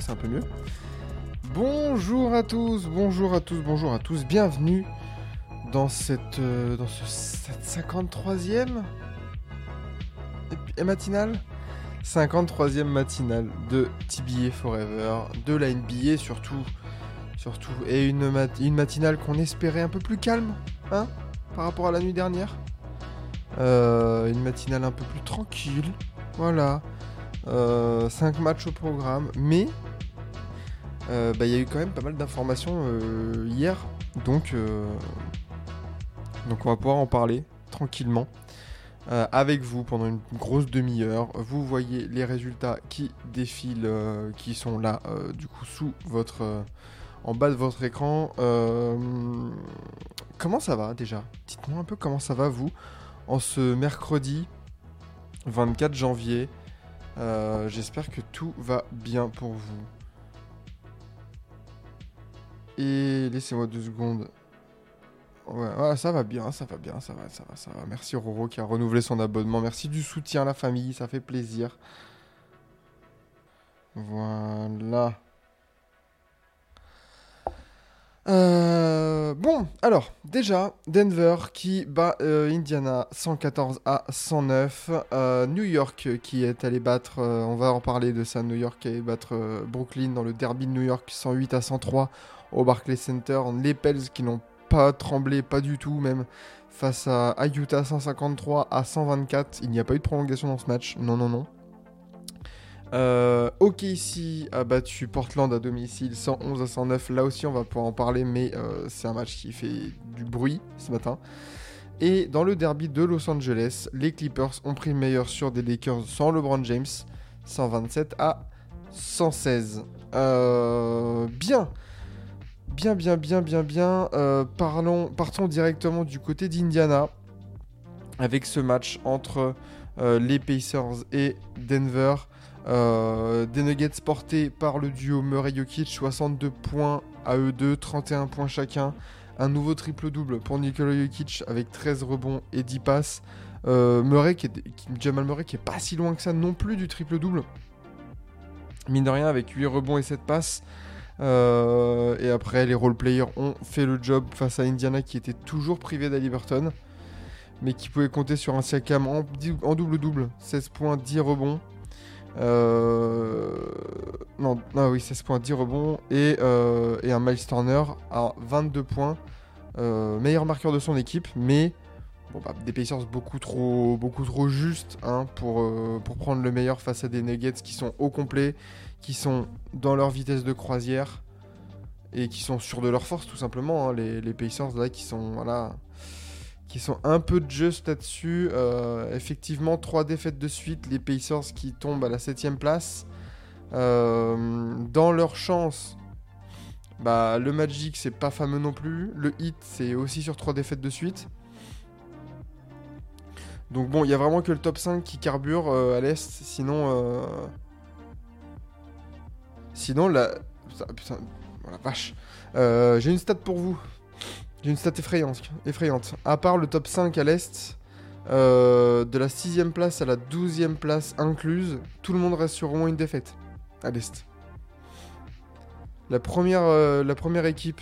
C'est un peu mieux. Bonjour à tous, bonjour à tous, bonjour à tous, bienvenue dans cette, euh, ce, cette 53e épi- et matinale? 53e matinale de TBA Forever, de la NBA surtout, surtout, et une matinale qu'on espérait un peu plus calme, hein, par rapport à la nuit dernière. Euh, une matinale un peu plus tranquille, voilà. 5 matchs au programme, mais euh, bah, il y a eu quand même pas mal d'informations euh, hier, donc, euh, donc on va pouvoir en parler tranquillement euh, avec vous pendant une grosse demi-heure. Vous voyez les résultats qui défilent, euh, qui sont là euh, du coup sous votre, euh, en bas de votre écran. Euh, comment ça va déjà? Dites-moi un peu comment ça va vous en ce mercredi 24 janvier. Euh, J'espère que tout va bien pour vous. Et laissez-moi deux secondes. Ouais, ouais, ça va bien, ça va bien, ça va, ça va, ça va. Merci Roro qui a renouvelé son abonnement. Merci du soutien à la famille, ça fait plaisir. Voilà. Euh, bon, alors, déjà, Denver qui bat euh, Indiana 114 à 109. Euh, New York qui est allé battre, on va en parler de ça, New York qui est allé battre Brooklyn dans le derby de New York 108 à 103 au Barclays Center. Les Pels qui n'ont pas tremblé, pas du tout même, face à Utah 153 à 124. Il n'y a pas eu de prolongation dans ce match, non, non, non. Euh, OKC a battu Portland à domicile 111 à 109. Là aussi, on va pouvoir en parler, mais euh, c'est un match qui fait du bruit ce matin. Et dans le derby de Los Angeles, les Clippers ont pris le meilleur sur des Lakers sans LeBron James 127 à 116. Euh, bien. Bien, bien, bien, bien, bien. Euh, parlons, partons directement du côté d'Indiana avec ce match entre les Pacers et Denver. Euh, des Nuggets portés par le duo Murray-Jokic, 62 points à eux deux, 31 points chacun. Un nouveau triple-double pour Nikola Jokic avec 13 rebonds et 10 passes. Euh, Murray qui est, Jamal Murray qui est pas si loin que ça non plus du triple-double. Mine de rien avec 8 rebonds et 7 passes. Euh, et après, les role-players ont fait le job face à Indiana qui était toujours privé d'Aliberton. Mais qui pouvait compter sur un Siakam en double-double. 16 points, 10 rebonds. Euh, Non, non, oui, 16 points, 10 rebonds. Et, euh, et un Miles Turner à 22 points. Euh, meilleur marqueur de son équipe. Mais bon, bah, des Pacers beaucoup trop, beaucoup trop justes hein, pour, pour prendre le meilleur face à des Nuggets qui sont au complet, qui sont dans leur vitesse de croisière et qui sont sûrs de leur force tout simplement. hein. Les, les Pacers là qui sont voilà, qui sont un peu just là-dessus. Euh, effectivement, trois défaites de suite, les Pacers qui tombent à la 7ème place. Euh, dans leur chance, bah, le Magic c'est pas fameux non plus. Le Heat c'est aussi sur trois défaites de suite. Donc bon, il y a vraiment que le top 5 qui carbure euh, à l'Est, sinon... Sinon, la... Putain, la vache. J'ai une stat pour vous. J'ai une stat effrayante. effrayante. À part le top 5 à l'Est, euh, de la 6ème place à la 12ème place incluse, tout le monde reste sur au moins une défaite à l'Est. La première, euh, équipe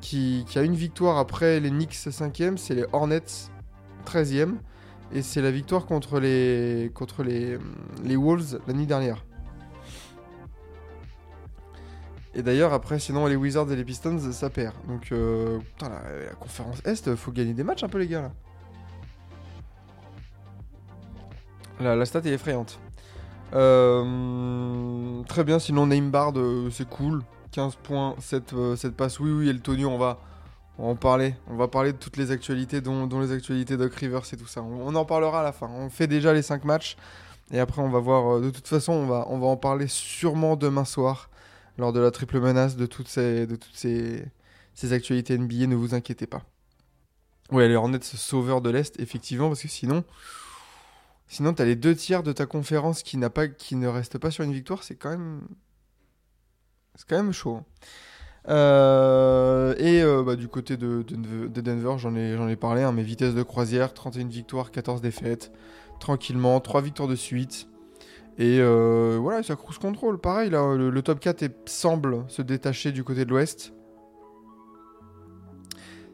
qui, a une victoire après les Knicks 5ème, c'est les Hornets 13ème. Et c'est la victoire contre les, contre les, les Wolves la nuit dernière. Et d'ailleurs, après, sinon, les Wizards et les Pistons, ça perd. Donc, euh, putain, la, conférence Est, faut gagner des matchs un peu, les gars, là. La, la stat est effrayante. Euh, très bien, sinon, Namebard, euh, c'est cool. 15 points, 7, euh, 7 passes. Oui, oui, et le Tony, on va, en parler. On va parler de toutes les actualités, dont, les actualités Doc Rivers et tout ça. On, en parlera à la fin. On fait déjà les 5 matchs. Et après, on va voir. de toute façon, on va, on va en parler sûrement demain soir lors de la triple menace de toutes ces, de toutes actualités NBA. Ne vous inquiétez pas. Ouais, les Hornets sauveur de l'Est, effectivement, parce que sinon, sinon t'as les deux tiers de ta conférence qui n'a pas, qui ne reste pas sur une victoire. C'est quand même, c'est quand même chaud. hein. Euh, et euh, bah, du côté de, de- de Denver, j'en ai, j'en ai parlé, hein, mes vitesses de croisière, 31 victoires, 14 défaites, tranquillement, 3 victoires de suite. Et euh, voilà, ça cruise contrôle. Pareil, là, le, top 4 est- semble se détacher du côté de l'Ouest.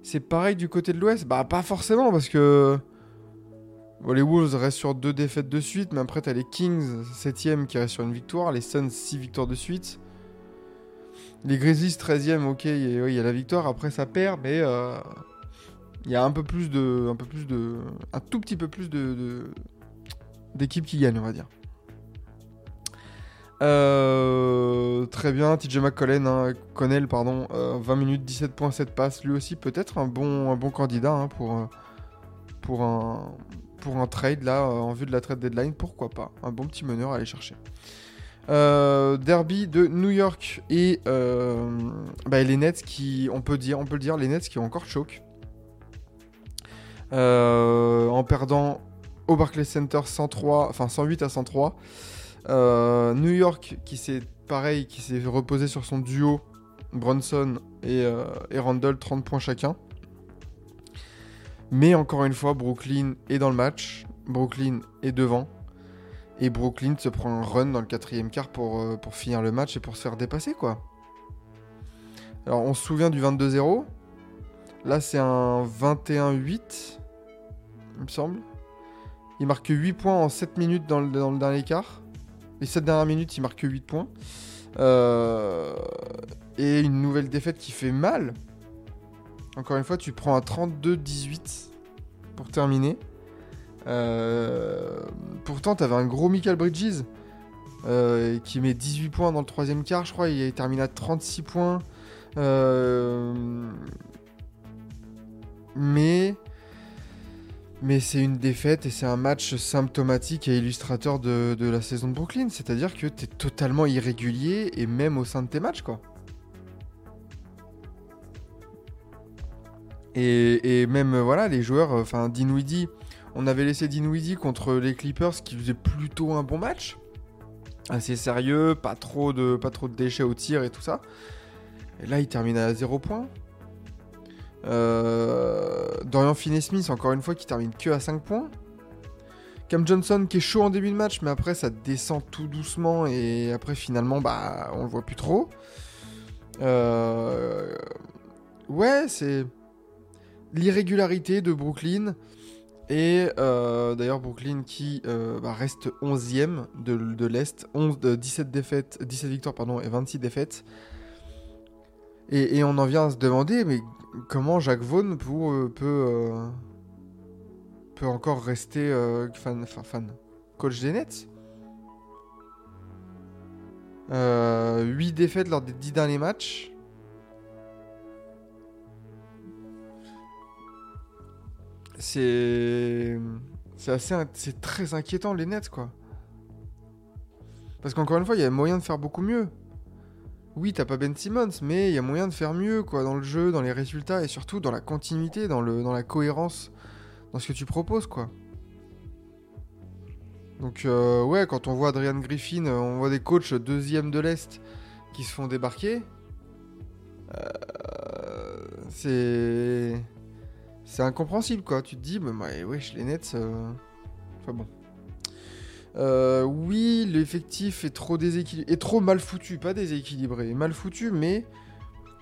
C'est pareil du côté de l'Ouest? Bah, pas forcément, parce que les Wolves restent sur 2 défaites de suite, mais après, t'as les Kings, 7ème, qui restent sur une victoire, les Suns, 6 victoires de suite. Les Grizzlies 13ème, ok, il y, a- la victoire, après ça perd, mais euh, il y a un peu plus de. Un peu plus de. Un tout petit peu plus de- d'équipes qui gagnent, on va dire. Euh, très bien, TJ McConnell, hein, Connell, pardon, euh, 20 minutes, 17.7 passes, lui aussi peut-être un bon, un bon candidat hein, pour, euh, pour, un, pour un trade là, euh, en vue de la trade deadline, pourquoi pas, un bon petit meneur à aller chercher. Euh, derby de New York et euh, bah, les Nets qui, on peut dire, on peut le dire, les Nets qui ont encore Euh, en perdant au Barclays Center 103, enfin 108 à 103. Euh, New York qui s'est pareil, qui s'est reposé sur son duo Bronson et, euh, Randall, 30 points chacun. Mais encore une fois, Brooklyn est dans le match, Brooklyn est devant. Et Brooklyn se prend un run dans le quatrième quart pour, euh, finir le match et pour se faire dépasser, quoi. Alors, on se souvient du 22-0. Là, c'est un 21-8, il me semble. Il marque 8 points en 7 minutes dans le, dans le dernier quart. Les 7 dernières minutes, il marque 8 points. Euh, et une nouvelle défaite qui fait mal. Encore une fois, tu prends un 32-18 pour terminer. Euh, pourtant, tu avais un gros Michael Bridges euh, qui met 18 points dans le troisième quart, je crois. Il termine à 36 points. Mais mais c'est une défaite et c'est un match symptomatique et illustrateur de, la saison de Brooklyn. C'est-à-dire que tu es totalement irrégulier et même au sein de tes matchs, quoi. Et, et même, euh, voilà, les joueurs, euh, enfin, Dinwiddie, on avait laissé Dinwiddie contre les Clippers qui faisait plutôt un bon match. Assez sérieux, pas trop de, pas trop de déchets au tir et tout ça. Et là, il termine à 0 points. Euh, Dorian Finney-Smith, encore une fois, qui termine que à 5 points. Cam Johnson qui est chaud en début de match, mais après ça descend tout doucement et après finalement, bah, on le voit plus trop. Euh, Ouais, c'est l'irrégularité de Brooklyn. Et euh, d'ailleurs, Brooklyn qui bah, reste 11ème de, l'Est, 11, de 17, défaites, 17 victoires pardon, et 26 défaites. Et, on en vient à se demander, mais comment Jacques Vaughan euh, peut, euh, peut encore rester euh, fan, fan, coach des Nets? Euh, 8 défaites lors des 10 derniers matchs. C'est. Assez. très inquiétant, les Nets, quoi. Parce qu'encore une fois, il y a moyen de faire beaucoup mieux. Oui, t'as pas Ben Simmons, mais il y a moyen de faire mieux, quoi, dans le jeu, dans les résultats et surtout dans la continuité, dans, la cohérence, dans ce que tu proposes, quoi. Donc, euh, ouais, quand on voit Adrian Griffin, euh, on voit des coachs deuxième de l'Est qui se font débarquer. euh, c'est. C'est incompréhensible, quoi. Tu te dis, bah, ouais, wesh, les Nets. Enfin bon. Euh, oui, l'effectif est trop déséquilibré, est trop mal foutu, pas déséquilibré, mal foutu, mais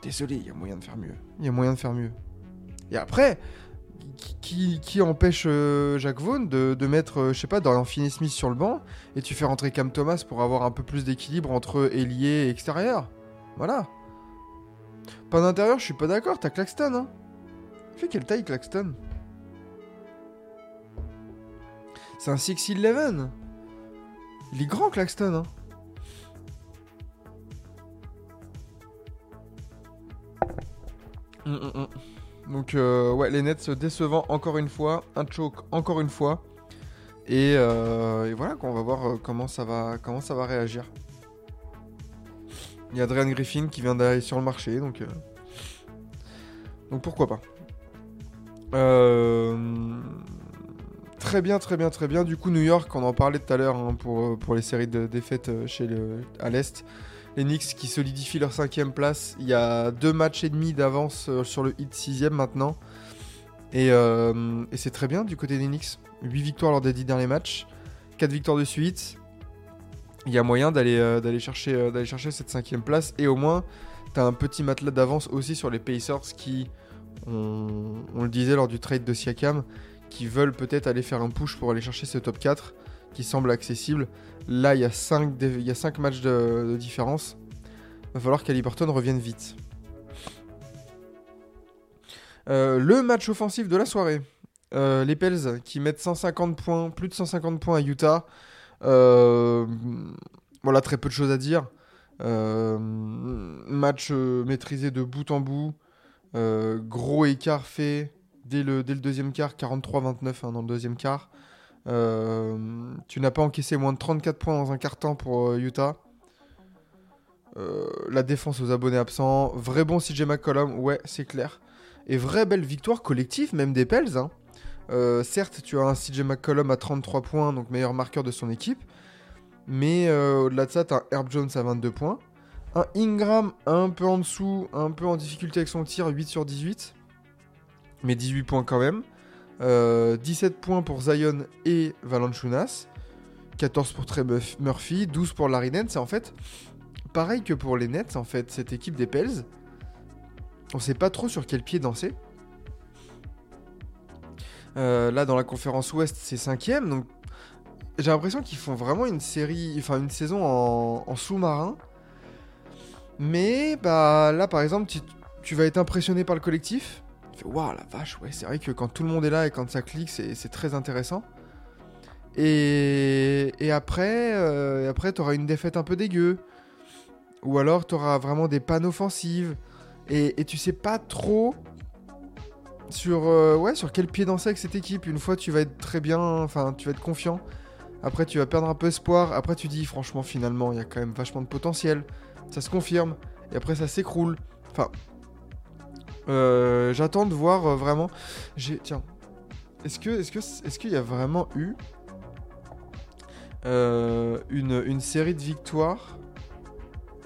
désolé, il y a moyen de faire mieux. Il y a moyen de faire mieux. Et après, qui, qui- empêche euh, Jacques Vaughan de, de mettre, euh, je sais pas, Dorian Finney-Smith sur le banc et tu fais rentrer Cam Thomas pour avoir un peu plus d'équilibre entre ailier et extérieur? Voilà. Pas d'intérieur, je suis pas d'accord. T'as Claxton, hein. Fait quelle taille Claxton? C'est un 6'11. Il est grand Claxton, hein. Mm, mm, mm. Donc, euh, ouais, les Nets décevant encore une fois. Un choke encore une fois. Et, euh, et voilà, on va voir euh, comment ça va, comment ça va réagir. Il y a Adrian Griffin qui vient d'aller sur le marché, donc, euh, donc pourquoi pas. Très bien, très bien, très bien. Du coup, New York, on en parlait tout à l'heure hein, pour, euh, pour les séries de défaites euh, chez le, à l'Est. Les Knicks qui solidifient leur cinquième place. Il y a deux matchs et demi d'avance euh, sur le hit sixième maintenant. Et, et c'est très bien du côté des Knicks. 8 victoires lors des 10 derniers matchs. 4 victoires de suite. Il y a moyen d'aller chercher, euh, chercher cette cinquième place. Et au moins, tu as un petit matelas d'avance aussi sur les Pacers qui, on, on le disait lors du trade de Siakam, qui veulent peut-être aller faire un push pour aller chercher ce top 4 qui semble accessible. Là, il y a 5, il y a matchs de, différence. Va falloir qu'Aliburton revienne vite. Euh, le match offensif de la soirée. Euh, les Pels qui mettent 150 points, plus de 150 points à Utah. Euh, voilà, très peu de choses à dire. Match maîtrisé de bout en bout. Gros écart fait dès le, deuxième quart, 43-29 hein, dans le deuxième quart. Euh, tu n'as pas encaissé moins de 34 points dans un quart temps pour euh, Utah. Euh, la défense aux abonnés absents. Vrai bon CJ McCollum, ouais, c'est clair. Et vraie belle victoire collective, même des Pels. hein. Certes, tu as un CJ McCollum à 33 points, donc meilleur marqueur de son équipe. Mais au-delà de ça, tu as Herb Jones à 22 points. Un Ingram un peu en dessous, un peu en difficulté avec son tir, 8 sur 18. Mais 18 points quand même. Euh, 17 points pour Zion et Valanciunas. 14 pour Trey Murph- Murphy, 12 pour Larry Nance. C'est en fait pareil que pour les Nets, en fait, cette équipe des Pels. On sait pas trop sur quel pied danser. Euh, là, dans la conférence Ouest, c'est cinquième. Donc, j'ai l'impression qu'ils font vraiment une série, enfin une saison en, sous-marin. Mais bah là, par exemple, tu vas être impressionné par le collectif. Tu waouh la vache, ouais, c'est vrai que quand tout le monde est là et quand ça clique, c'est très intéressant. Et, après, euh, après, t'auras une défaite un peu dégueu. Ou alors, t'auras vraiment des pannes offensives. Et, et tu sais pas trop sur, euh, sur quel pied danser avec cette équipe. Une fois, tu vas être très bien, enfin, tu vas être confiant. Après, tu vas perdre un peu espoir. Après, tu dis, franchement, finalement, il y a quand même vachement de potentiel. Ça se confirme. Et après, ça s'écroule. Enfin, euh, j'attends de voir euh, vraiment. Tiens, est-ce que, est-ce que, est-ce qu'il y a vraiment eu euh, une, une série de victoires,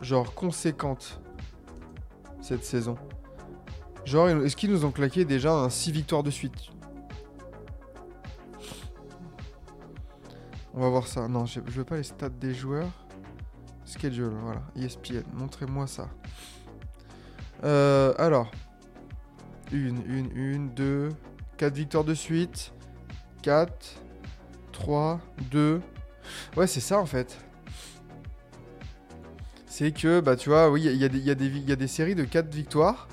genre conséquentes cette saison? Genre, est-ce qu'ils nous ont claqué déjà un 6 victoires de suite? On va voir ça. Non, je je veux pas les stats des joueurs. Schedule, voilà. ESPN, montrez-moi ça. Alors. Une, une, une, deux. 4 victoires de suite. 4. 3. 2. Ouais, c'est ça en fait. C'est que, bah tu vois, oui, il y, a des- séries de 4 victoires.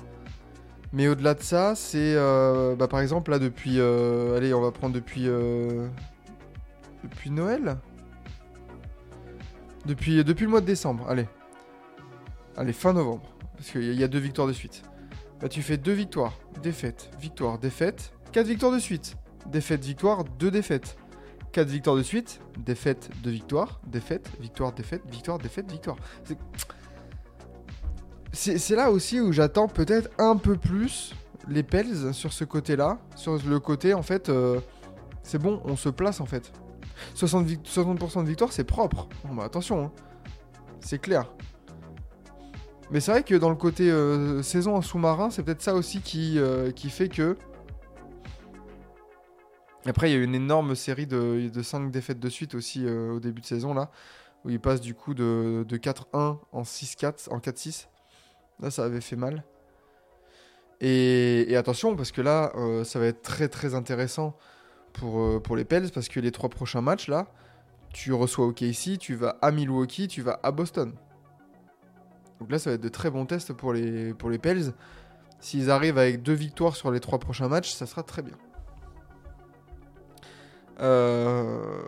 Mais au-delà de ça, c'est. euh, bah par exemple, là, depuis. euh, allez, on va prendre depuis. euh, depuis Noël depuis, le mois de décembre, allez. Allez, fin novembre. Parce qu'il y a deux victoires de suite. Bah, tu fais deux victoires, défaite, victoire, défaite. Quatre victoires de suite. Défaite, victoire, deux défaites. Quatre victoires de suite, défaite, deux victoires, défaite, victoire, défaite, victoire, défaite, victoire. C'est- là aussi où j'attends peut-être un peu plus les Pels sur ce côté-là. Sur le côté, en fait, euh, c'est bon, on se place en fait. 60%, vic- 60% de victoire, c'est propre. Bon, bah, attention, hein. c'est clair. Mais c'est vrai que dans le côté euh, saison en sous-marin, c'est peut-être ça aussi qui, euh, fait que. Après, il y a eu une énorme série de, de 5 défaites de suite aussi euh, au début de saison, là, où il passe du coup de, de 4-1 en 6-4, en 4-6. Là, ça avait fait mal. Et, attention, parce que là, ça va être très très intéressant pour, pour les Pels, parce que les trois prochains matchs, là, tu reçois OKC, tu vas à Milwaukee, tu vas à Boston. Donc là, ça va être de très bons tests pour les, Pels. S'ils arrivent avec deux victoires sur les trois prochains matchs, ça sera très bien. Euh...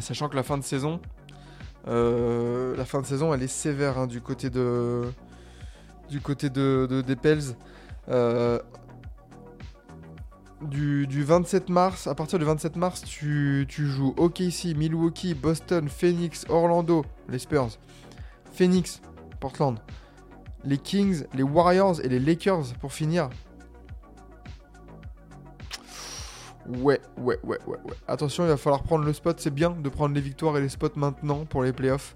Sachant que la fin de saison, euh, la fin de saison, elle est sévère hein, du côté de, du côté de, de- des Pels. Euh, du, du 27 mars, à partir du 27 mars, tu, joues OKC, Milwaukee, Boston, Phoenix, Orlando, les Spurs, Phoenix, Portland, les Kings, les Warriors et les Lakers pour finir. Ouais, ouais, ouais, ouais, ouais. Attention, il va falloir prendre le spot. C'est bien de prendre les victoires et les spots maintenant pour les playoffs.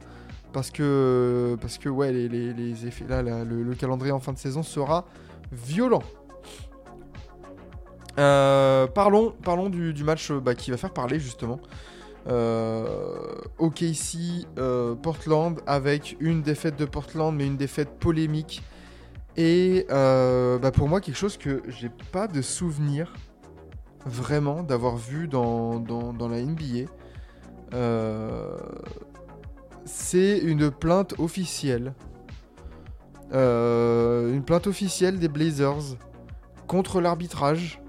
Parce que, parce que ouais, les, effets, là, le calendrier en fin de saison sera violent. Euh, parlons parlons du, match euh, bah, qui va faire parler justement. Euh, OKC euh, Portland avec une défaite de Portland mais une défaite polémique et bah, pour moi quelque chose que j'ai pas de souvenir vraiment d'avoir vu dans, la NBA. C'est une plainte officielle. Une plainte officielle des Blazers contre l'arbitrage.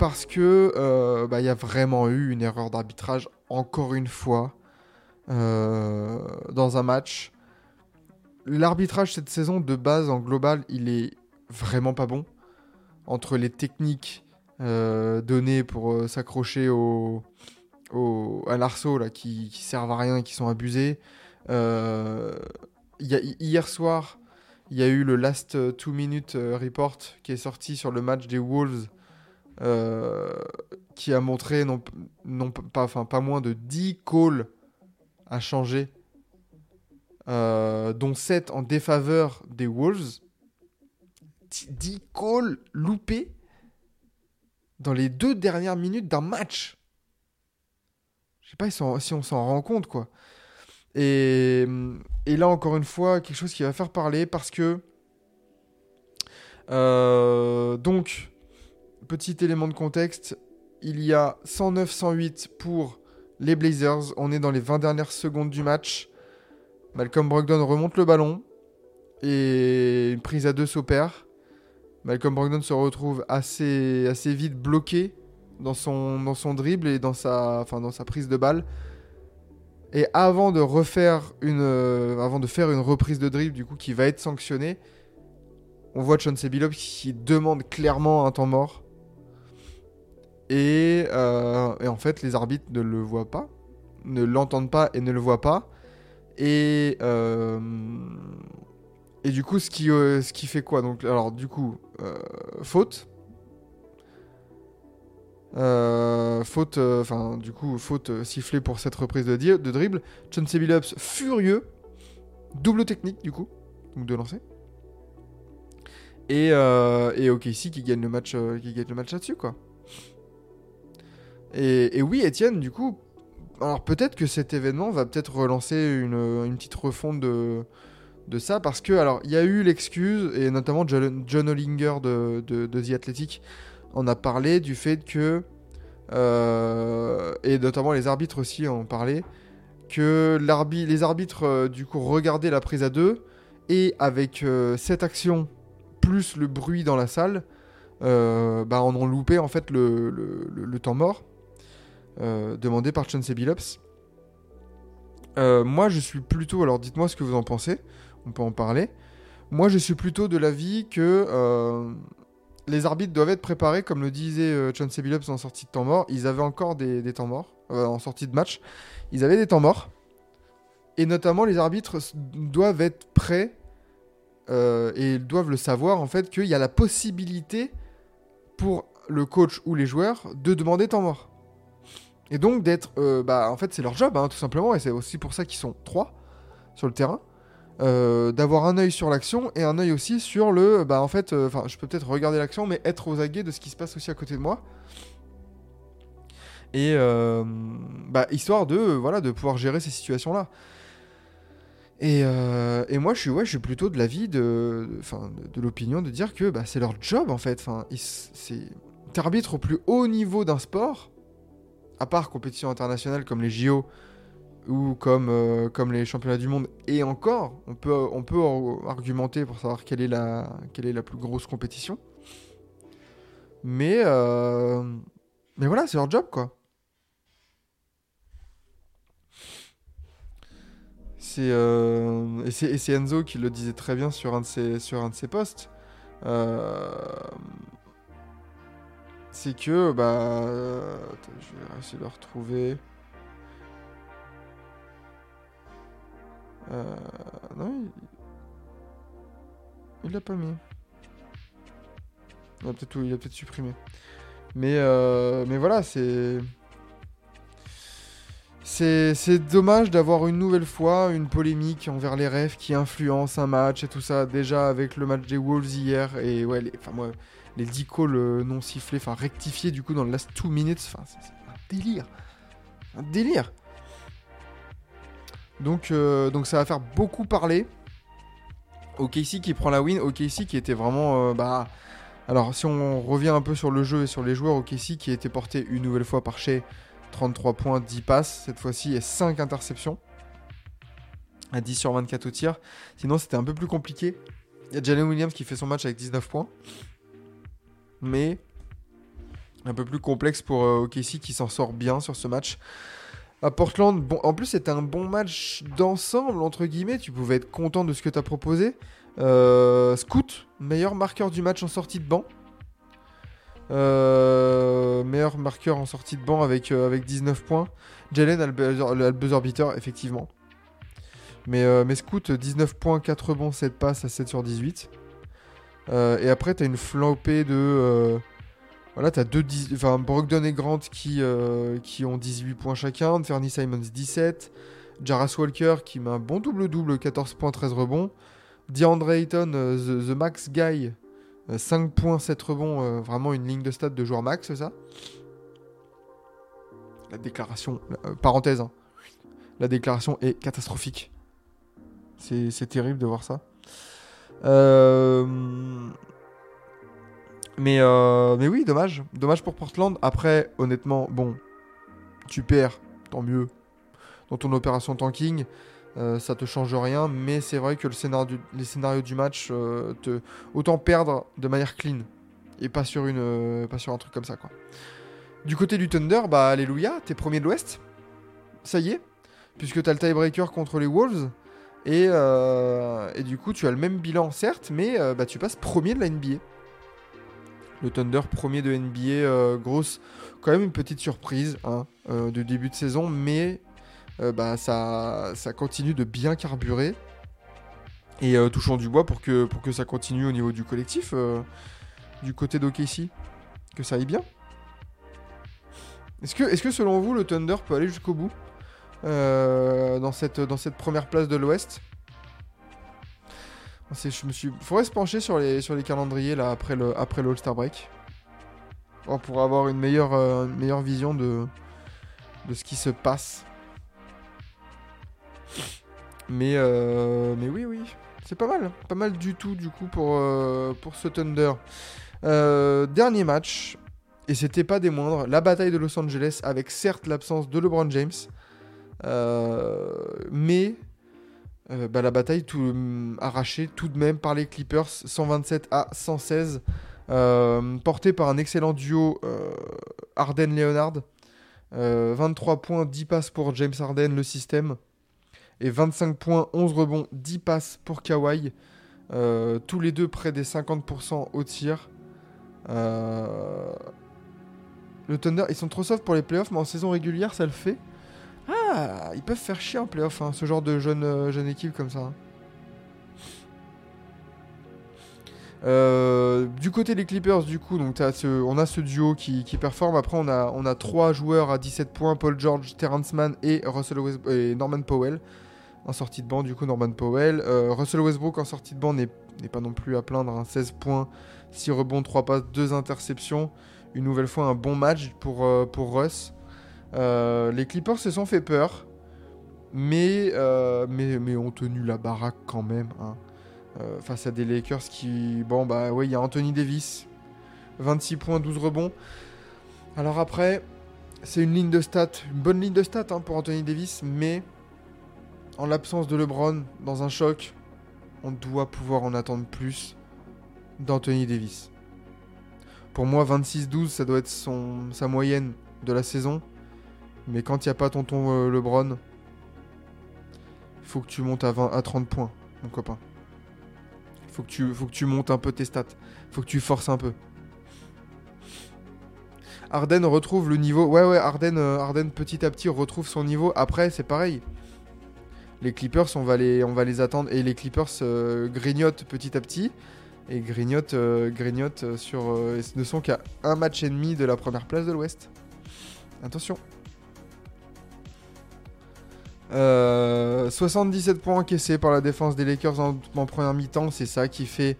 Parce que euh, bah, il y a vraiment eu une erreur d'arbitrage, encore une fois, euh, dans un match. L'arbitrage cette saison, de base, en global, il est vraiment pas bon. Entre les techniques euh, données pour s'accrocher au, au- à l'arceau là, qui, qui servent à rien et qui sont abusés. Euh, il y a- hier soir, il y a eu le Last 2 Minute Report qui est sorti sur le match des Wolves euh, qui a montré non, pas, enfin, pas moins de 10 calls à changer, euh, dont 7 en défaveur des Wolves. 10 calls loupés dans les deux dernières minutes d'un match. Je sais pas si on, s'en rend compte, quoi. Et, et là, encore une fois, quelque chose qui va faire parler parce que. euh, donc, petit élément de contexte, il y a 109-108 pour les Blazers. On est dans les 20 dernières secondes du match. Malcolm Brogdon remonte le ballon et une prise à deux s'opère. Malcolm Brogdon se retrouve assez, vite bloqué dans son, dribble et dans sa, prise de balle. Et euh, avant de faire une reprise de dribble du coup qui va être sanctionnée, on voit Chauncey Billups qui demande clairement un temps mort. Et, euh, et en fait, les arbitres ne le voient pas, ne l'entendent pas et ne le voient pas. Et, euh, et du coup, ce qui, euh, ce qui fait quoi? Donc, alors, du coup, faute. Faute, enfin, du coup, faute sifflée pour cette reprise de, de dribble. Chauncey Billups furieux. Double technique, du coup, donc de lancer. Et, et OKC qui gagne le match, qui gagne le match là-dessus, quoi. Et, oui, Étienne, du coup, alors peut-être que cet événement va peut-être relancer une, petite refonte de, ça, parce que, alors, il y a eu l'excuse, et notamment John, Hollinger de, The Athletic en a parlé du fait que, euh, et notamment les arbitres aussi en ont parlé, que les arbitres, euh, du coup, regardaient la prise à deux, et avec euh, cette action, plus le bruit dans la salle, bah, on en loupé en fait le, le- temps mort demandé par Chauncey Billups. Euh, moi, je suis plutôt. Alors, dites-moi ce que vous en pensez. On peut en parler. Moi, je suis plutôt de l'avis que euh, les arbitres doivent être préparés, comme le disait euh, Chauncey Billups en sortie de temps mort. Ils avaient encore des, des temps morts euh, en sortie de match. Ils avaient des temps morts. Et notamment, les arbitres doivent être prêts euh, et doivent le savoir en fait qu'il y a la possibilité pour le coach ou les joueurs de demander temps mort. Et donc d'être, euh, bah en fait c'est leur job hein, tout simplement et c'est aussi pour ça qu'ils sont trois sur le terrain, euh, d'avoir un œil sur l'action et un œil aussi sur le, bah en fait, euh, enfin je peux peut-être regarder l'action mais être aux aguets de ce qui se passe aussi à côté de moi. Et bah, histoire de, voilà, de pouvoir gérer ces situations-là. Et, moi, je suis, ouais, je suis plutôt de l'avis de, de- de, l'opinion de dire que bah, c'est leur job en fait. Enfin, t'arbitres au plus haut niveau d'un sport, à part compétition internationale comme les JO ou comme, euh, comme les championnats du monde. Et encore, on peut, on peut ar- argumenter pour savoir quelle est la, quelle est la plus grosse compétition. Mais, euh, mais voilà, c'est leur job quoi. Euh, et c'est et c'est Enzo qui le disait très bien sur un de ses, sur un de ses posts. C'est que, bah. euh, je vais essayer de le retrouver. Euh, non, il. L'a pas mis. Il a peut-être il a peut-être supprimé. Mais, euh, mais voilà, c'est. C'est dommage d'avoir une nouvelle fois une polémique envers les refs qui influence un match et tout ça. Déjà avec le match des Wolves hier et ouais, enfin moi, les 10 calls euh, non sifflés, enfin rectifiés du coup dans le last 2 minutes, enfin c'est un délire. Un délire. Donc, euh, donc ça va faire beaucoup parler. OKC qui prend la win, OKC qui était vraiment... euh, bah, alors si on revient un peu sur le jeu et sur les joueurs, OKC qui a été porté une nouvelle fois par Shea, 33 points, 10 passes cette fois-ci et 5 interceptions. À 10 sur 24 au tir. Sinon c'était un peu plus compliqué. Il y a Jalen Williams qui fait son match avec 19 points. Mais un peu plus complexe pour euh, OKC qui s'en sort bien sur ce match. À Portland, bon, en plus c'était un bon match d'ensemble, entre guillemets, tu pouvais être content de ce que tu as proposé. Euh, Scoot, meilleur marqueur du match en sortie de banc. Euh, meilleur marqueur en sortie de banc avec, euh, avec 19 points. Jalen a le effectivement. Mais, mais Scoot, 19 points, 4 rebonds, 7 passes à 7 sur 18. Euh, et après, tu as une flopée de... euh, voilà, tu as deux... Enfin, Brogdon et Grant qui, euh, qui ont 18 points chacun. Fernie Simons, 17. Jarras Walker qui met un bon double-double, 14 points, 13 rebonds. DeAndre Ayton, the, Max Guy, euh, 5 points, 7 rebonds. vraiment une ligne de stats de joueur max, ça? La déclaration... parenthèse, hein. La déclaration est catastrophique. C'est terrible de voir ça. Euh, Mais, euh, mais oui, dommage. Dommage pour Portland. Après, honnêtement, bon, tu perds, tant mieux. Dans ton opération tanking, euh, ça te change rien. Mais c'est vrai que les scénarios du match, euh, te, autant perdre de manière clean. Et pas sur, une, pas sur un truc comme ça, quoi. Du côté du Thunder, bah, alléluia, t'es premier de l'Ouest. Ça y est. Puisque t'as le tiebreaker contre les Wolves. Et, euh, et du coup, tu as le même bilan, certes, mais euh, bah, tu passes premier de la NBA. Le Thunder, premier de NBA, euh, grosse, quand même une petite surprise hein, de début de saison, mais bah, ça, continue de bien carburer. Et touchons du bois pour que, ça continue au niveau du collectif, du côté d'OKC, que ça aille bien. Est-ce que, selon vous, le Thunder peut aller jusqu'au bout? Dans, cette, dans cette première place de l'Ouest c'est, je me suis... Faudrait se pencher sur les, sur les calendriers là après le, après le All-Star Break. Bon, pour avoir une meilleure, euh, meilleure vision de, de ce qui se passe. Mais, euh, mais oui, oui. C'est pas mal. Pas mal du tout du coup pour, euh, pour ce Thunder. Euh, dernier match. Et c'était pas des moindres. La bataille de Los Angeles avec certes l'absence de LeBron James. Euh, mais euh, bah, la bataille tout, hum, arrachée tout de même par les Clippers 127 à 116 euh, porté par un excellent duo euh, Harden-Leonard Euh, 23 points 10 passes pour James Harden le système. Et 25 points 11 rebonds 10 passes pour Kawhi. Euh, tous les deux près des 50% au tir. Euh, le Thunder ils sont trop soft pour les playoffs mais en saison régulière ça le fait ah, ils peuvent faire chier en playoff, hein, ce genre de jeune, euh, équipe comme ça. hein. Euh, du côté des Clippers, du coup, on a ce duo qui, performe. Après, on a, on trois joueurs à 17 points Paul George, Terrence Mann et, Russell West- et Norman Powell. En sortie de banc, du coup, Norman Powell. Euh, Russell Westbrook en sortie de banc n'est pas non plus à plaindre. hein, 16 points, 6 rebonds, 3 passes, 2 interceptions. Une nouvelle fois, un bon match pour Russ. Euh, les Clippers se sont fait peur, mais, euh, ont tenu la baraque quand même. hein. Euh, face à des Lakers qui. Bon, bah ouais, il y a Anthony Davis, 26 points, 12 rebonds. Alors après, c'est une ligne de stats, une bonne ligne de stats hein, pour Anthony Davis, mais en l'absence de LeBron, dans un choc, on doit pouvoir en attendre plus d'Anthony Davis. Pour moi, 26-12, ça doit être sa moyenne de la saison. Mais quand il n'y a pas tonton euh, LeBron, faut que tu montes à, 20, à 30 points, mon copain. Faut, que tu- montes un peu tes stats. faut que tu forces un peu. Arden retrouve le niveau. Ouais, ouais, Arden, euh, Harden petit à petit retrouve son niveau. Après, c'est pareil. Les Clippers, on va les, on va les attendre. Et les Clippers euh, grignotent petit à petit. Et grignotent, grignotent sur. ne sont qu'à un match et demi de la première place de l'Ouest. Attention. Euh, 77 points encaissés par la défense des Lakers en, première mi-temps. C'est ça qui fait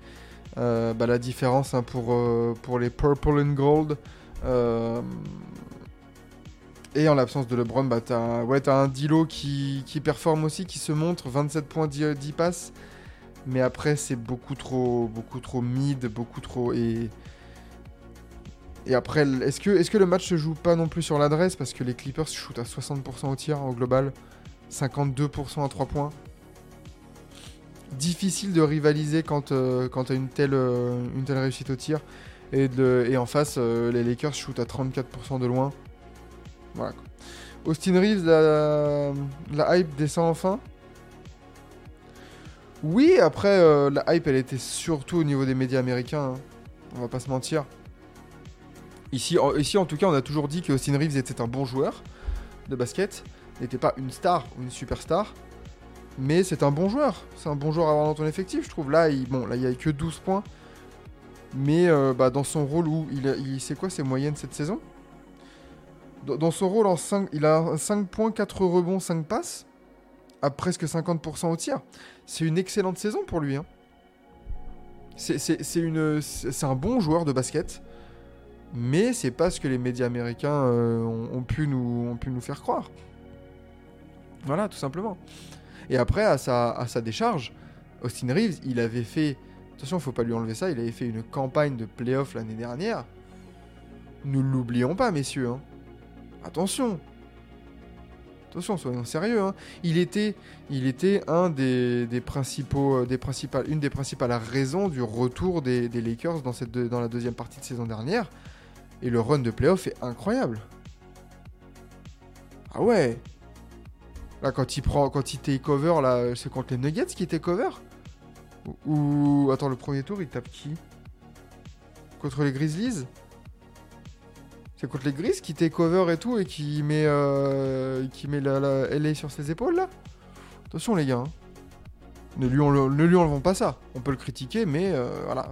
euh, bah, la différence hein, pour, euh, pour les Purple and Gold. Euh, et en l'absence de LeBron, bah, t'as ouais, un Dilo qui, performe aussi, qui se montre. 27 points, 10, 10 passes. Mais après, c'est beaucoup trop, beaucoup trop mid, beaucoup trop. Et, et après, l- est-ce que, est-ce que le match se joue pas non plus sur l'adresse? Parce que les Clippers shootent à 60% au tir au global, 52% à 3 points. Difficile de rivaliser quand, euh, quand tu as une telle, euh, une telle réussite au tir. Et, de, et en face, euh, les Lakers shootent à 34% de loin. Voilà. Austin Reeves, la, la hype descend enfin. Oui, après, euh, la hype, elle était surtout au niveau des médias américains. hein. On va pas se mentir. Ici en, ici, en tout cas, on a toujours dit que Austin Reeves était un bon joueur de basket. N'était pas une star ou une superstar. Mais c'est un bon joueur. C'est un bon joueur à avoir dans ton effectif, je trouve. Là, il, bon, là, il y a que 12 points. Mais euh, bah, dans son rôle où il, il c'est quoi ses moyennes cette saison? Dans, son rôle en 5, il a 5 points, 4 rebonds, 5 passes, à presque 50% au tir. C'est une excellente saison pour lui. hein. C'est un bon joueur de basket, mais c'est pas ce que les médias américains euh, ont pu nous faire croire. Voilà, tout simplement. Et après, à sa, décharge, Austin Reeves, il avait fait. Attention, faut pas lui enlever ça, il avait fait une campagne de playoff l'année dernière. Ne l'oublions pas, messieurs. hein. Attention. Attention, soyons sérieux. hein. Il était, il était euh, une des principales raisons du retour des, Lakers dans, cette dans la deuxième partie de saison dernière. Et le run de playoff est incroyable. Ah ouais. Là, quand il prend, quand il take cover, là, c'est contre les Nuggets qui take cover ou, attends, le premier tour, il tape qui Contre les Grizzlies C'est contre les Grizz qui take cover et tout et qui met, euh, qui met la, la sur ses épaules là Attention les gars. hein. Ne lui, enle- ne lui enlevons pas ça. On peut le critiquer, mais euh, voilà,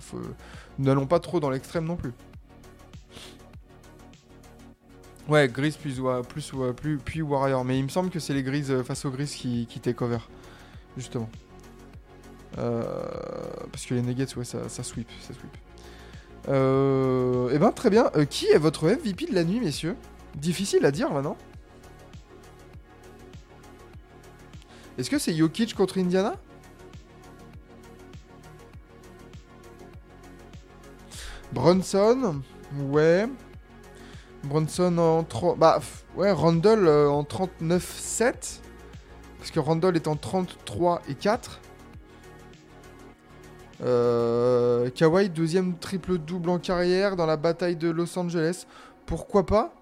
n'allons pas trop dans l'extrême non plus. Ouais, Grizz plus, plus, plus, puis Warrior. Mais il me semble que c'est les Grizz euh, face aux Grizz qui, qui take cover. Justement. Euh, parce que les Nuggets, ouais, ça, ça sweep. Ça sweep. Euh, eh ben, très bien. Euh, qui est votre MVP de la nuit, messieurs? Difficile à dire, là, non? Est-ce que c'est Jokic contre Indiana? Brunson Ouais. Brunson en 30... Bah, ouais, Randall euh, en 39-7. Parce que Randall est en 33 et 4. Euh, Kawhi, deuxième triple-double en carrière dans la bataille de Los Angeles. Pourquoi pas?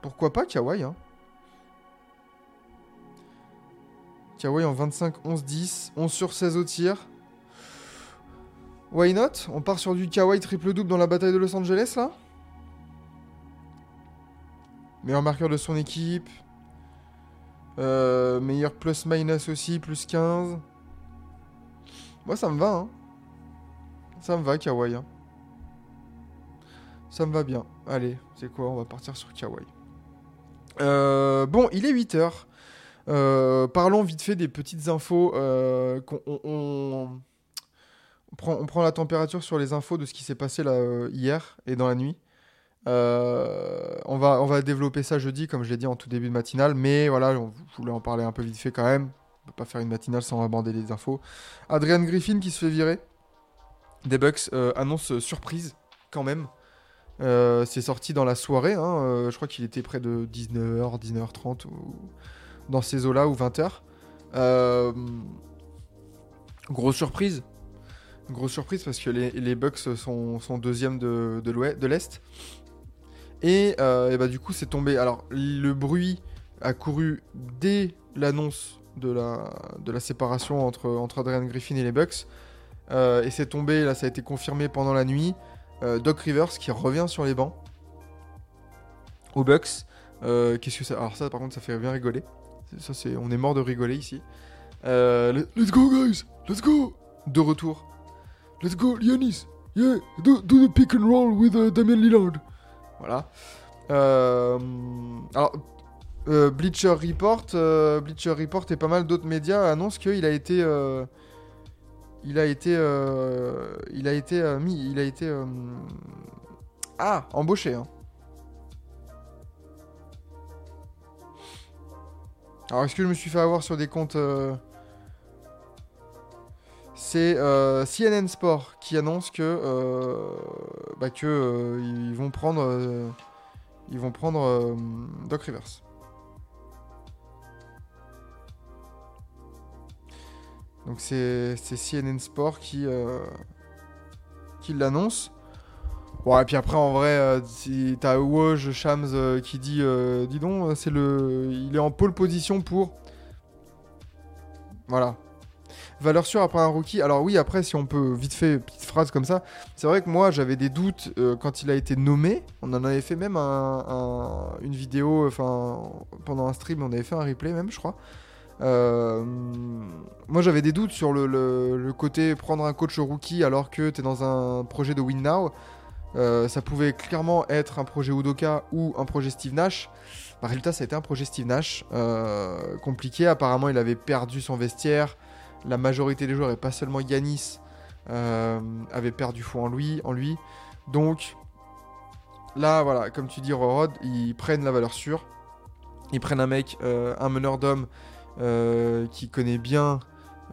Pourquoi pas Kawhi hein? Kawhi en 25, 11, 10, 11 sur 16 au tir. Why not? On part sur du Kawhi triple-double dans la bataille de Los Angeles là? Meilleur marqueur de son équipe. Euh, meilleur plus-minus aussi, plus 15. Moi, ça me va, hein. Ça me va, Kawhi. hein. Ça me va bien. Allez, c'est quoi? On va partir sur Kawhi. Euh, bon, il est 8h. parlons vite fait des petites infos. euh, on, prend, la température sur les infos de ce qui s'est passé euh, hier et dans la nuit. Euh, on, va, développer ça jeudi, comme je l'ai dit en tout début de matinale, mais voilà, on- je voulais en parler un peu vite fait quand même. On peut pas faire une matinale sans aborder les infos. Adrian Griffin qui se fait virer. Des Bucks euh, annonce euh, surprise quand même. C'est sorti dans la soirée, hein, je crois qu'il était près de 19h, 19h30 ou dans ces eaux-là ou 20h. Euh, grosse surprise. Grosse surprise parce que les, les Bucks sont, sont deuxième de, de l'Est. Et, euh, bah, du coup, c'est tombé. Alors, le bruit a couru dès l'annonce de la, séparation entre, Adrian Griffin et les Bucks. Euh, et c'est tombé, là, ça a été confirmé pendant la nuit. Euh, Doc Rivers qui revient sur les bancs. aux Bucks. Qu'est-ce que ça Alors ça, par contre, ça fait bien rigoler. Ça, c'est, on est mort de rigoler ici. Le- let's go, guys, let's go. De retour. Let's go, Yanis. Yeah, do, the pick and roll with uh, Damian Lillard. Voilà. Euh, alors, euh, Bleacher Report, euh, Bleacher Report et pas mal d'autres médias annoncent qu'il a été, il a été, il a été mis, il a été, ah, embauché. hein. Alors, est-ce que je me suis fait avoir sur des comptes C'est euh, CNN Sport qui annonce que, euh, bah, que euh, ils vont prendre, ils vont prendre Doc Rivers. Donc c'est CNN Sport qui, qui l'annonce. Bon, et puis après, en vrai, t'as Woj Shams qui dit Dis donc, c'est le... il est en pole position pour. Voilà. Valeur sûre après un rookie. Alors, oui, après, si on peut vite fait, petite phrase comme ça, c'est vrai que moi, j'avais des doutes euh, quand il a été nommé. On en avait fait même un- un- une vidéo, enfin, pendant un stream, on avait fait un replay même, je crois. Euh, moi j'avais des doutes sur le, côté prendre un coach rookie alors que tu es dans un projet de win now. Euh, ça pouvait clairement être un projet Udoka ou un projet Steve Nash. Bah, résultat, ça a été un projet Steve Nash. compliqué. Apparemment, il avait perdu son vestiaire. La majorité des joueurs, et pas seulement Yanis, euh, avaient perdu foi en lui, en lui. Donc, là, voilà, comme tu dis, Rod, ils prennent la valeur sûre. Ils prennent un mec, euh, un meneur d'hommes euh, qui connaît bien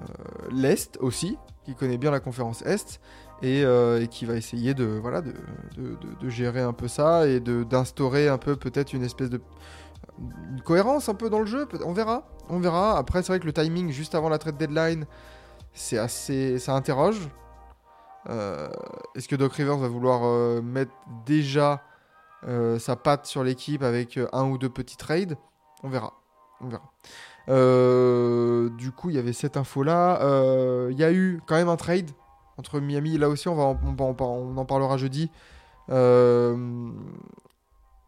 euh, l'Est aussi, qui connaît bien la conférence Est, et, qui va essayer de, voilà, de, gérer un peu ça et d'instaurer un peu peut-être une espèce de une cohérence un peu dans le jeu. On verra, on verra. Après, c'est vrai que le timing juste avant la trade deadline, c'est assez, ça interroge. Euh, Est-ce que Doc Rivers va vouloir euh, mettre déjà euh, sa patte sur l'équipe avec un ou deux petits trades? On verra, on verra. Du coup, il y avait cette info-là. Il y a eu quand même un trade entre Miami. Là aussi, on, va en, on en parlera jeudi.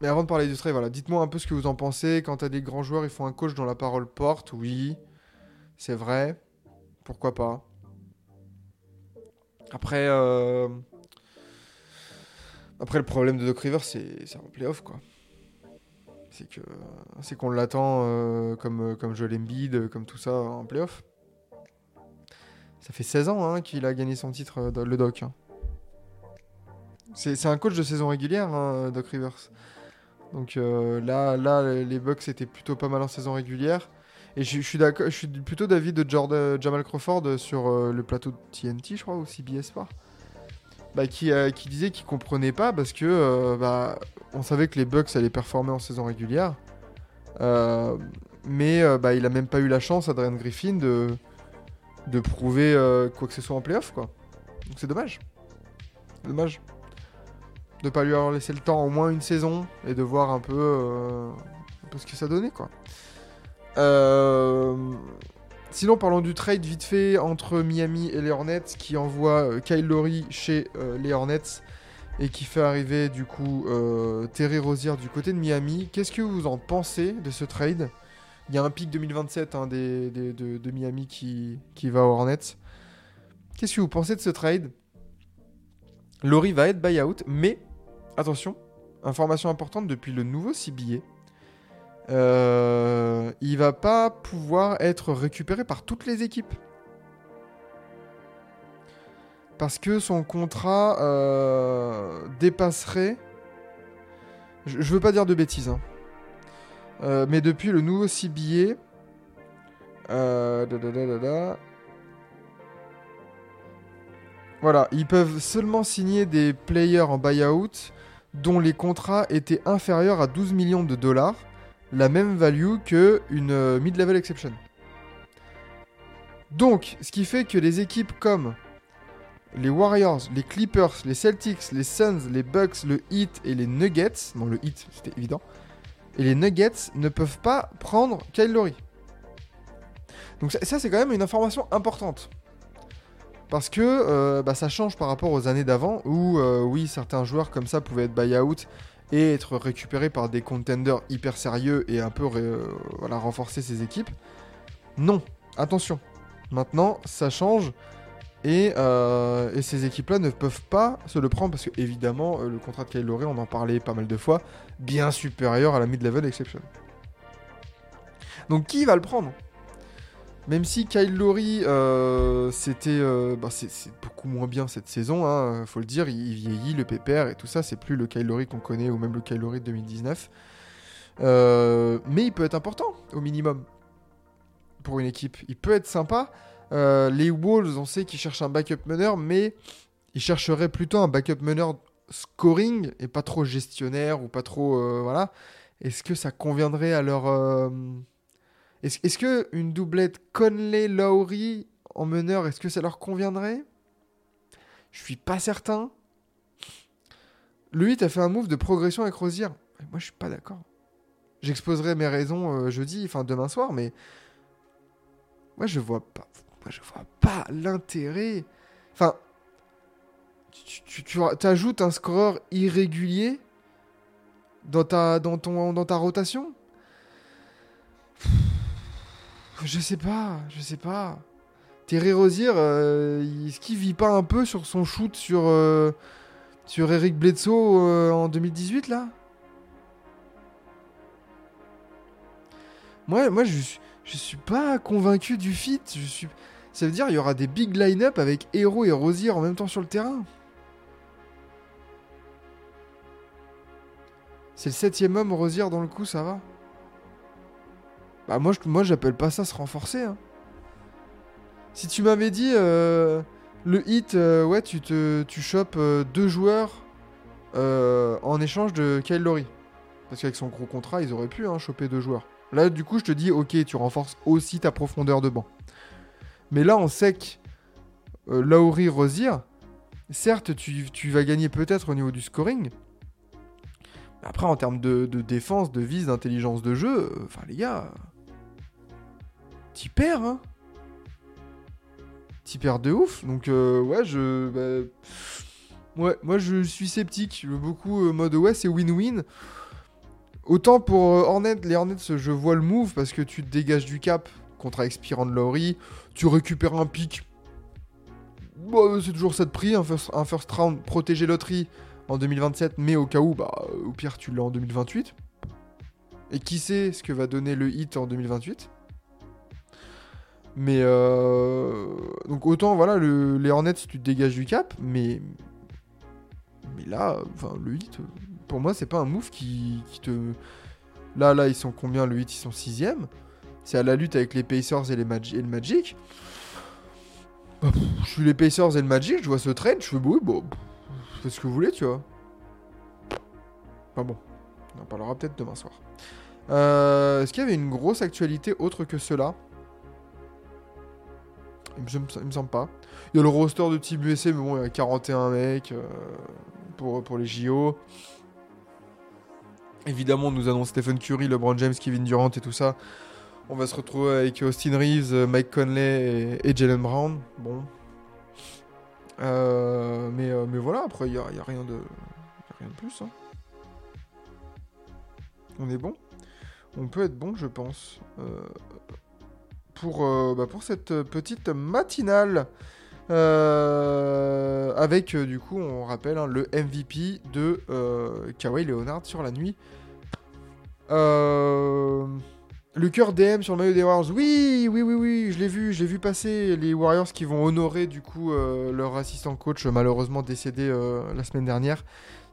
Mais avant de parler du trade, voilà, dites-moi un peu ce que vous en pensez. Quand tu as des grands joueurs, ils font un coach dont la parole porte. Oui, c'est vrai. Pourquoi pas? Après, euh, après le problème de Doc Rivers, c'est en playoff, quoi c'est que c'est qu'on l'attend euh, comme comme Joel Embiid, comme tout ça en playoff. Ça fait 16 ans hein, qu'il a gagné son titre, euh, le Doc. hein. C'est c'est un coach de saison régulière, hein, Doc Rivers. Donc euh, là, là, les Bucks étaient plutôt pas mal en saison régulière. Et je, suis plutôt d'avis de Jordan, Jamal Crawford sur euh, le plateau de TNT, je crois, ou CBS Sport. Bah, qui, euh, disait qu'il comprenait pas parce que euh, bah, on savait que les Bucks allaient performer en saison régulière. Euh, mais euh, bah, il a même pas eu la chance, Adrian Griffin, de, de prouver euh, quoi que ce soit en playoff. Quoi. Donc c'est dommage. Dommage. De pas lui avoir laissé le temps au moins une saison et de voir un peu, euh, ce que ça donnait. Quoi. Euh, Sinon, parlons du trade vite fait entre Miami et les Hornets qui envoie euh, Kyle Lowry chez les Hornets et qui fait arriver du coup Terry Rozier du côté de Miami. Qu'est-ce que vous en pensez de ce trade? Il y a un pic 2027 hein, des, de, Miami qui, va aux Hornets. Qu'est-ce que vous pensez de ce trade? Lowry va être buyout, mais attention, information importante depuis le nouveau CBA. Euh, il va pas pouvoir être récupéré par toutes les équipes. Parce que son contrat euh, dépasserait. Je, veux pas dire de bêtises. hein. Euh, mais depuis le nouveau CBA. euh. Voilà, ils peuvent seulement signer des players en buyout dont les contrats étaient inférieurs à 12 millions de dollars la même value que une euh, mid-level exception. Donc, ce qui fait que les équipes comme les Warriors, les Clippers, les Celtics, les Suns, les Bucks, le Heat et les Nuggets, non le Heat c'était évident, et les Nuggets ne peuvent pas prendre Kyle Lowry. Donc ça, c'est quand même une information importante. Parce que euh, bah, ça change par rapport aux années d'avant où euh, oui certains joueurs comme ça pouvaient être buy-out et être récupéré par des contenders hyper sérieux et un peu euh, voilà, renforcer ses équipes. Non, attention. Maintenant, ça change et, et ces équipes-là ne peuvent pas se le prendre parce que, évidemment, le contrat de Kyle Lowry, on en parlait pas mal de fois, bien supérieur à la mid-level exception. Donc, qui va le prendre? Même si Kyle Lowry, euh, c'était, euh, bah, c'est, beaucoup moins bien cette saison, hein, faut le dire, il, il vieillit, le pépère et tout ça, c'est plus le Kyle Lowry qu'on connaît ou même le Kyle Lowry de 2019. Euh, mais il peut être important, au minimum, pour une équipe. Il peut être sympa. Les Wolves, on sait qu'ils cherchent un backup meneur, mais ils chercheraient plutôt un backup meneur scoring et pas trop gestionnaire ou pas trop. voilà. Est-ce que ça conviendrait à leur. Est-ce que une doublette Conley-Lowry en meneur, est-ce que ça leur conviendrait? Je suis pas certain. Le 8 a fait un move de progression avec Rosier. Moi, je suis pas d'accord. J'exposerai mes raisons euh, jeudi, enfin demain soir, mais moi je vois pas, moi je vois pas l'intérêt. Enfin, tu ajoutes un scoreur irrégulier dans ta, dans ton, dans ta rotation? Je sais pas, je sais pas. Terry Rozier, euh, est-ce qu'il vit pas un peu sur son shoot sur, euh, Eric Bledsoe euh, en 2018 là? Moi, moi je, suis- je suis pas convaincu du fit. Je suis... Ça veut dire il y aura des big line-up avec Hero et Rosier en même temps sur le terrain? C'est le septième homme Rosier dans le coup, ça va? Bah moi, je, moi j'appelle pas ça se renforcer. hein. Si tu m'avais dit euh, le hit, euh, ouais, tu te, chopes euh, deux joueurs en échange de Kyle Lowry. Parce qu'avec son gros contrat, ils auraient pu hein, choper deux joueurs. Là, du coup, je te dis, ok, tu renforces aussi ta profondeur de banc. Mais là, en sec, euh, Lowry, Rosier, certes, tu, vas gagner peut-être au niveau du scoring. Après, en termes de, défense, de vise, d'intelligence de jeu, enfin, les gars, t'y perds, hein. T'y perds de ouf. Donc, euh, ouais, je. bah, ouais, moi, je suis sceptique. Je veux beaucoup euh, mode, ouais, c'est win-win. Autant pour euh, Hornet, les Hornets, je vois le move parce que tu te dégages du cap contre expirant de Lowry, tu récupères un pic. Bon, c'est toujours ça de prix, un first, un first round protégé loterie en 2027, mais au cas où, bah, au pire, tu l'as en 2028. Et qui sait ce que va donner le hit en 2028 Mais euh, donc autant voilà le, les Hornets tu te dégages du cap, mais mais là, enfin le hit, pour moi c'est pas un move qui, te là là ils sont combien le hit ils sont sixième? C'est à la lutte avec les Pacers et, les et le Magic. Bah, je suis les Pacers et le Magic, je vois ce trade, je fais bah bon, pff, faites ce que vous voulez, tu vois. Enfin bon, on en parlera peut-être demain soir. Euh, Est-ce qu'il y avait une grosse actualité autre que cela? Il me, semble pas. Il y a le roster de Team USA, mais bon, il y a 41 mecs euh, pour, pour les JO. Évidemment, on nous annonce Stephen Curry, LeBron James, Kevin Durant et tout ça. On va se retrouver avec Austin Reeves, euh, Mike Conley et, Jalen Brown. Bon. Euh, mais, mais voilà, après, il n'y a, y a rien de, a rien de plus. hein. On est bon On peut être bon, je pense. Pour, euh, bah, pour cette petite matinale. Euh, avec, euh, du coup, on rappelle, hein, le MVP de Kawhi Leonard sur la nuit. Le cœur DM sur le maillot des Warriors. Oui, oui, oui, oui, je l'ai vu, je vu passer. Les Warriors qui vont honorer, du coup, leur assistant coach, malheureusement décédé la semaine dernière.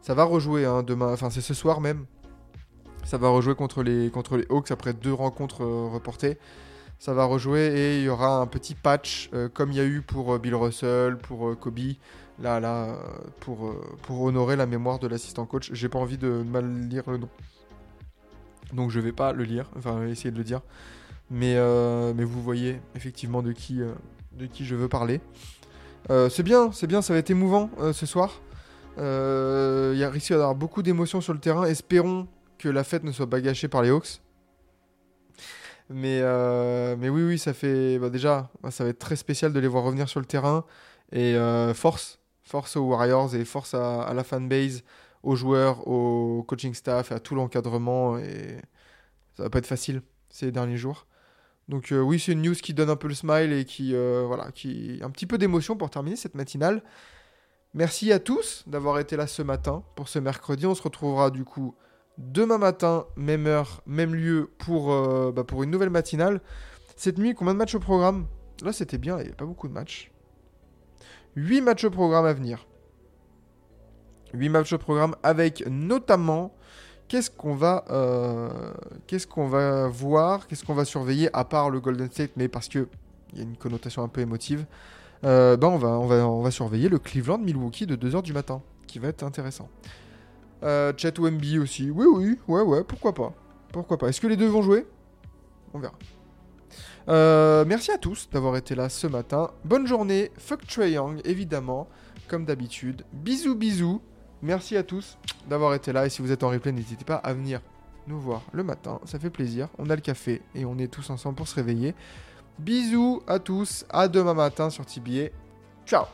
Ça va rejouer hein, demain, enfin, c'est ce soir même. Ça va rejouer contre les, contre les Hawks après deux rencontres reportées. Ça va rejouer et il y aura un petit patch euh, comme il y a eu pour euh, Bill Russell, pour euh, Kobe. Là, là, pour, pour honorer la mémoire de l'assistant coach. J'ai pas envie de mal lire le nom. Donc je vais pas le lire, enfin essayer de le dire. Mais, mais vous voyez effectivement de qui, de qui je veux parler. C'est bien, c'est bien, ça va être émouvant ce soir. Il y a risque d'avoir beaucoup d'émotions sur le terrain. Espérons que la fête ne soit pas gâchée par les Hawks. Mais, euh, mais oui, oui, ça fait. bah, déjà, ça va être très spécial de les voir revenir sur le terrain. Et euh, force, force aux Warriors et force à, la fanbase, aux joueurs, au coaching staff, à tout l'encadrement. Et ça va pas être facile ces derniers jours. Donc euh, oui, c'est une news qui donne un peu le smile et qui, voilà, qui un petit peu d'émotion pour terminer cette matinale. Merci à tous d'avoir été là ce matin pour ce mercredi. On se retrouvera du coup demain matin, même heure, même lieu pour, euh, bah, pour une nouvelle matinale. Cette nuit, combien de matchs au programme? Là, c'était bien, il n'y avait pas beaucoup de matchs. 8 matchs au programme à venir. 8 matchs au programme avec notamment qu'est-ce qu'on va, euh, qu'est-ce qu'on va voir, qu'est-ce qu'on va surveiller à part le Golden State, mais parce que il y a une connotation un peu émotive. Euh, ben on va, on va, on va surveiller le Cleveland Milwaukee de 2h du matin, qui va être intéressant. Euh, Chet Wemby aussi, oui oui, ouais ouais, pourquoi pas, pourquoi pas. Est-ce que les deux vont jouer? On verra. Euh, merci à tous d'avoir été là ce matin. Bonne journée. Fuck Young, évidemment, comme d'habitude. Bisous, bisous. Merci à tous d'avoir été là. Et si vous êtes en replay, n'hésitez pas à venir nous voir le matin. Ça fait plaisir. On a le café et on est tous ensemble pour se réveiller. Bisous à tous. À demain matin sur TBA. Ciao